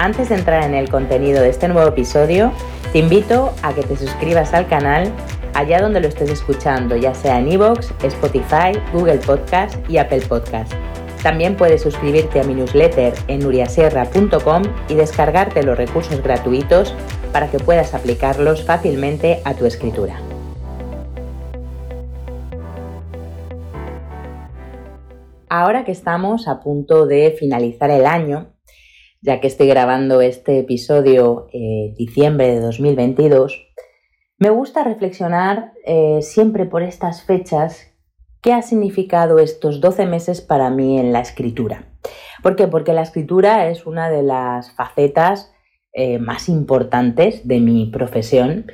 Antes de entrar en el contenido de este nuevo episodio, te invito a que te suscribas al canal allá donde lo estés escuchando, ya sea en iVoox, Spotify, Google Podcast y Apple Podcast. También puedes suscribirte a mi newsletter en nuriasierra.com y descargarte los recursos gratuitos para que puedas aplicarlos fácilmente a tu escritura. Ahora que estamos a punto de finalizar el año, ya que estoy grabando este episodio en diciembre de 2022, me gusta reflexionar eh, siempre por estas fechas qué ha significado estos 12 meses para mí en la escritura. ¿Por qué? Porque la escritura es una de las facetas eh, más importantes de mi profesión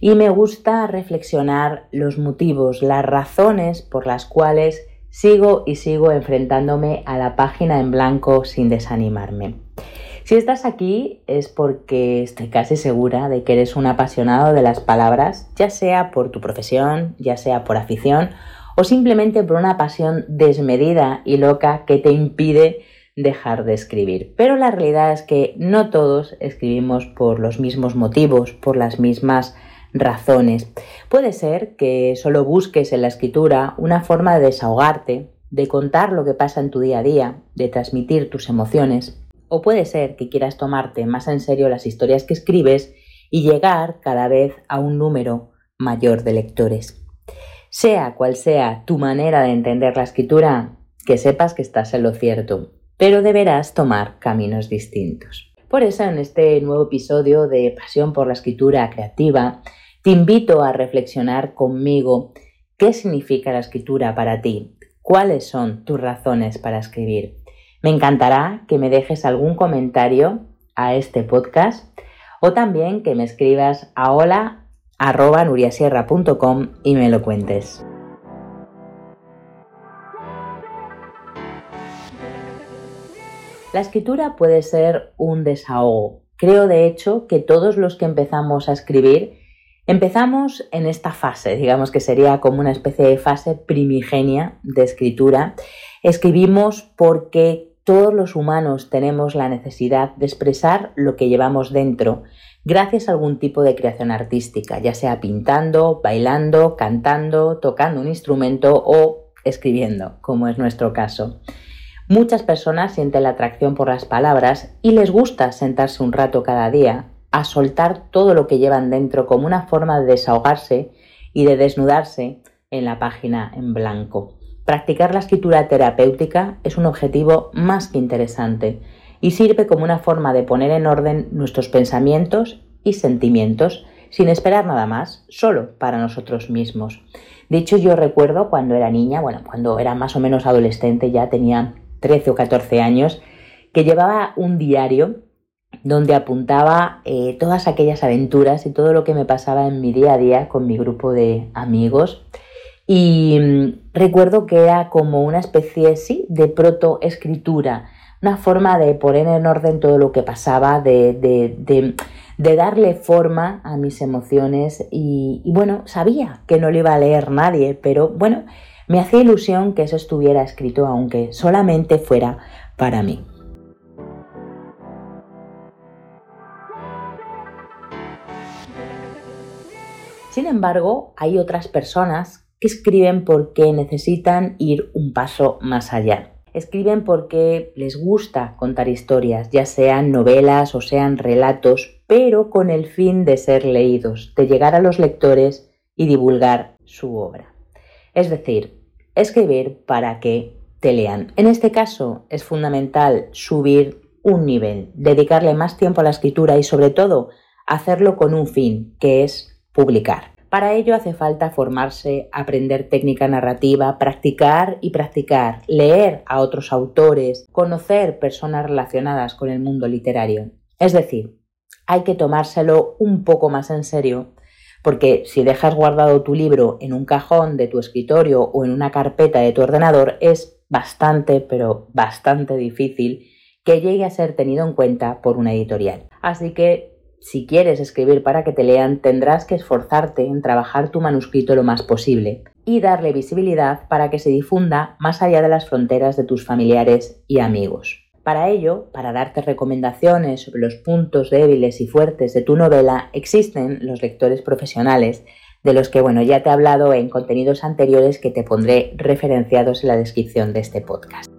y me gusta reflexionar los motivos, las razones por las cuales sigo y sigo enfrentándome a la página en blanco sin desanimarme. Si estás aquí es porque estoy casi segura de que eres un apasionado de las palabras, ya sea por tu profesión, ya sea por afición o simplemente por una pasión desmedida y loca que te impide dejar de escribir. Pero la realidad es que no todos escribimos por los mismos motivos, por las mismas razones. Puede ser que solo busques en la escritura una forma de desahogarte, de contar lo que pasa en tu día a día, de transmitir tus emociones. O puede ser que quieras tomarte más en serio las historias que escribes y llegar cada vez a un número mayor de lectores. Sea cual sea tu manera de entender la escritura, que sepas que estás en lo cierto, pero deberás tomar caminos distintos. Por eso en este nuevo episodio de Pasión por la Escritura Creativa te invito a reflexionar conmigo qué significa la escritura para ti, cuáles son tus razones para escribir. Me encantará que me dejes algún comentario a este podcast o también que me escribas a hola.nuriasierra.com y me lo cuentes. La escritura puede ser un desahogo. Creo de hecho que todos los que empezamos a escribir Empezamos en esta fase, digamos que sería como una especie de fase primigenia de escritura. Escribimos porque todos los humanos tenemos la necesidad de expresar lo que llevamos dentro gracias a algún tipo de creación artística, ya sea pintando, bailando, cantando, tocando un instrumento o escribiendo, como es nuestro caso. Muchas personas sienten la atracción por las palabras y les gusta sentarse un rato cada día a soltar todo lo que llevan dentro como una forma de desahogarse y de desnudarse en la página en blanco. Practicar la escritura terapéutica es un objetivo más que interesante y sirve como una forma de poner en orden nuestros pensamientos y sentimientos sin esperar nada más, solo para nosotros mismos. De hecho, yo recuerdo cuando era niña, bueno, cuando era más o menos adolescente, ya tenía 13 o 14 años, que llevaba un diario donde apuntaba eh, todas aquellas aventuras y todo lo que me pasaba en mi día a día con mi grupo de amigos. Y mm, recuerdo que era como una especie, sí, de protoescritura, una forma de poner en orden todo lo que pasaba, de, de, darle forma a mis emociones y, y bueno, sabía que no lo iba a leer nadie, pero bueno, me hacía ilusión que eso estuviera escrito aunque solamente fuera para mí. Sin embargo, hay otras personas que escriben porque necesitan ir un paso más allá. Escriben porque les gusta contar historias, ya sean novelas o sean relatos, pero con el fin de ser leídos, de llegar a los lectores y divulgar su obra. Es decir, escribir para que te lean. En este caso es fundamental subir un nivel, dedicarle más tiempo a la escritura y sobre todo hacerlo con un fin, que es publicar. Para ello hace falta formarse, aprender técnica narrativa, practicar y practicar, leer a otros autores, conocer personas relacionadas con el mundo literario. Es decir, hay que tomárselo un poco más en serio, porque si dejas guardado tu libro en un cajón de tu escritorio o en una carpeta de tu ordenador, es bastante, pero bastante difícil que llegue a ser tenido en cuenta por una editorial. Así que si quieres escribir para que te lean, tendrás que esforzarte en trabajar tu manuscrito lo más posible y darle visibilidad para que se difunda más allá de las fronteras de tus familiares y amigos. Para ello, para darte recomendaciones sobre los puntos débiles y fuertes de tu novela, existen los lectores profesionales, de los que bueno, ya te he hablado en contenidos anteriores que te pondré referenciados en la descripción de este podcast.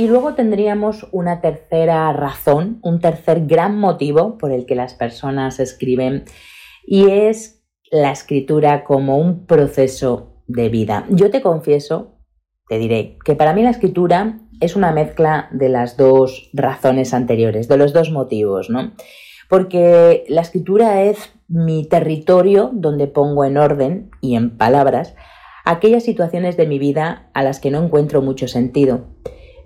Y luego tendríamos una tercera razón, un tercer gran motivo por el que las personas escriben y es la escritura como un proceso de vida. Yo te confieso, te diré, que para mí la escritura es una mezcla de las dos razones anteriores, de los dos motivos, ¿no? Porque la escritura es mi territorio donde pongo en orden y en palabras aquellas situaciones de mi vida a las que no encuentro mucho sentido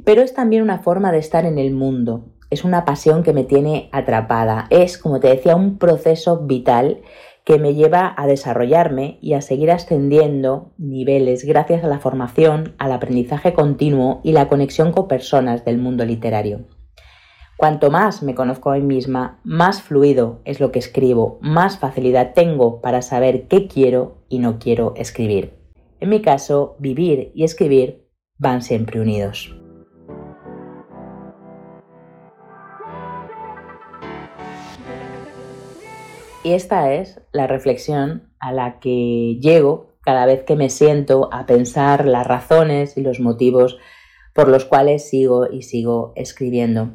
pero es también una forma de estar en el mundo. Es una pasión que me tiene atrapada. Es, como te decía, un proceso vital que me lleva a desarrollarme y a seguir ascendiendo niveles gracias a la formación, al aprendizaje continuo y la conexión con personas del mundo literario. Cuanto más me conozco a mí misma, más fluido es lo que escribo, más facilidad tengo para saber qué quiero y no quiero escribir. En mi caso, vivir y escribir van siempre unidos. Y esta es la reflexión a la que llego cada vez que me siento a pensar las razones y los motivos por los cuales sigo y sigo escribiendo.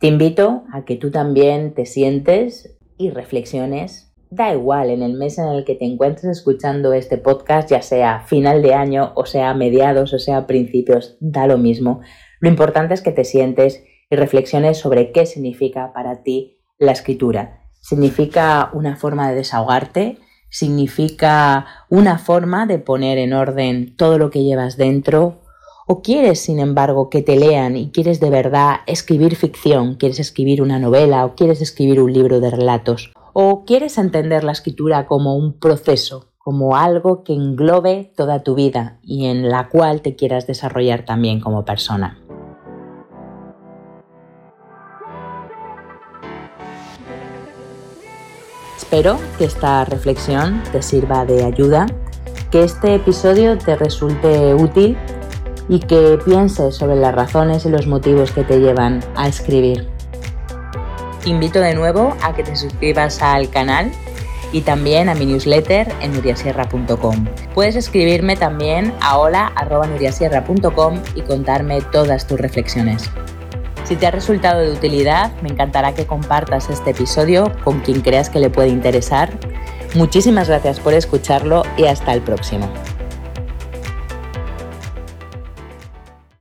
Te invito a que tú también te sientes y reflexiones. Da igual en el mes en el que te encuentres escuchando este podcast, ya sea final de año o sea mediados o sea principios, da lo mismo. Lo importante es que te sientes y reflexiones sobre qué significa para ti la escritura significa una forma de desahogarte, significa una forma de poner en orden todo lo que llevas dentro, o quieres, sin embargo, que te lean y quieres de verdad escribir ficción, quieres escribir una novela o quieres escribir un libro de relatos, o quieres entender la escritura como un proceso, como algo que englobe toda tu vida y en la cual te quieras desarrollar también como persona. Espero que esta reflexión te sirva de ayuda, que este episodio te resulte útil y que pienses sobre las razones y los motivos que te llevan a escribir. Invito de nuevo a que te suscribas al canal y también a mi newsletter en nuriasierra.com. Puedes escribirme también a hola.nuriasierra.com y contarme todas tus reflexiones. Si te ha resultado de utilidad, me encantará que compartas este episodio con quien creas que le puede interesar. Muchísimas gracias por escucharlo y hasta el próximo.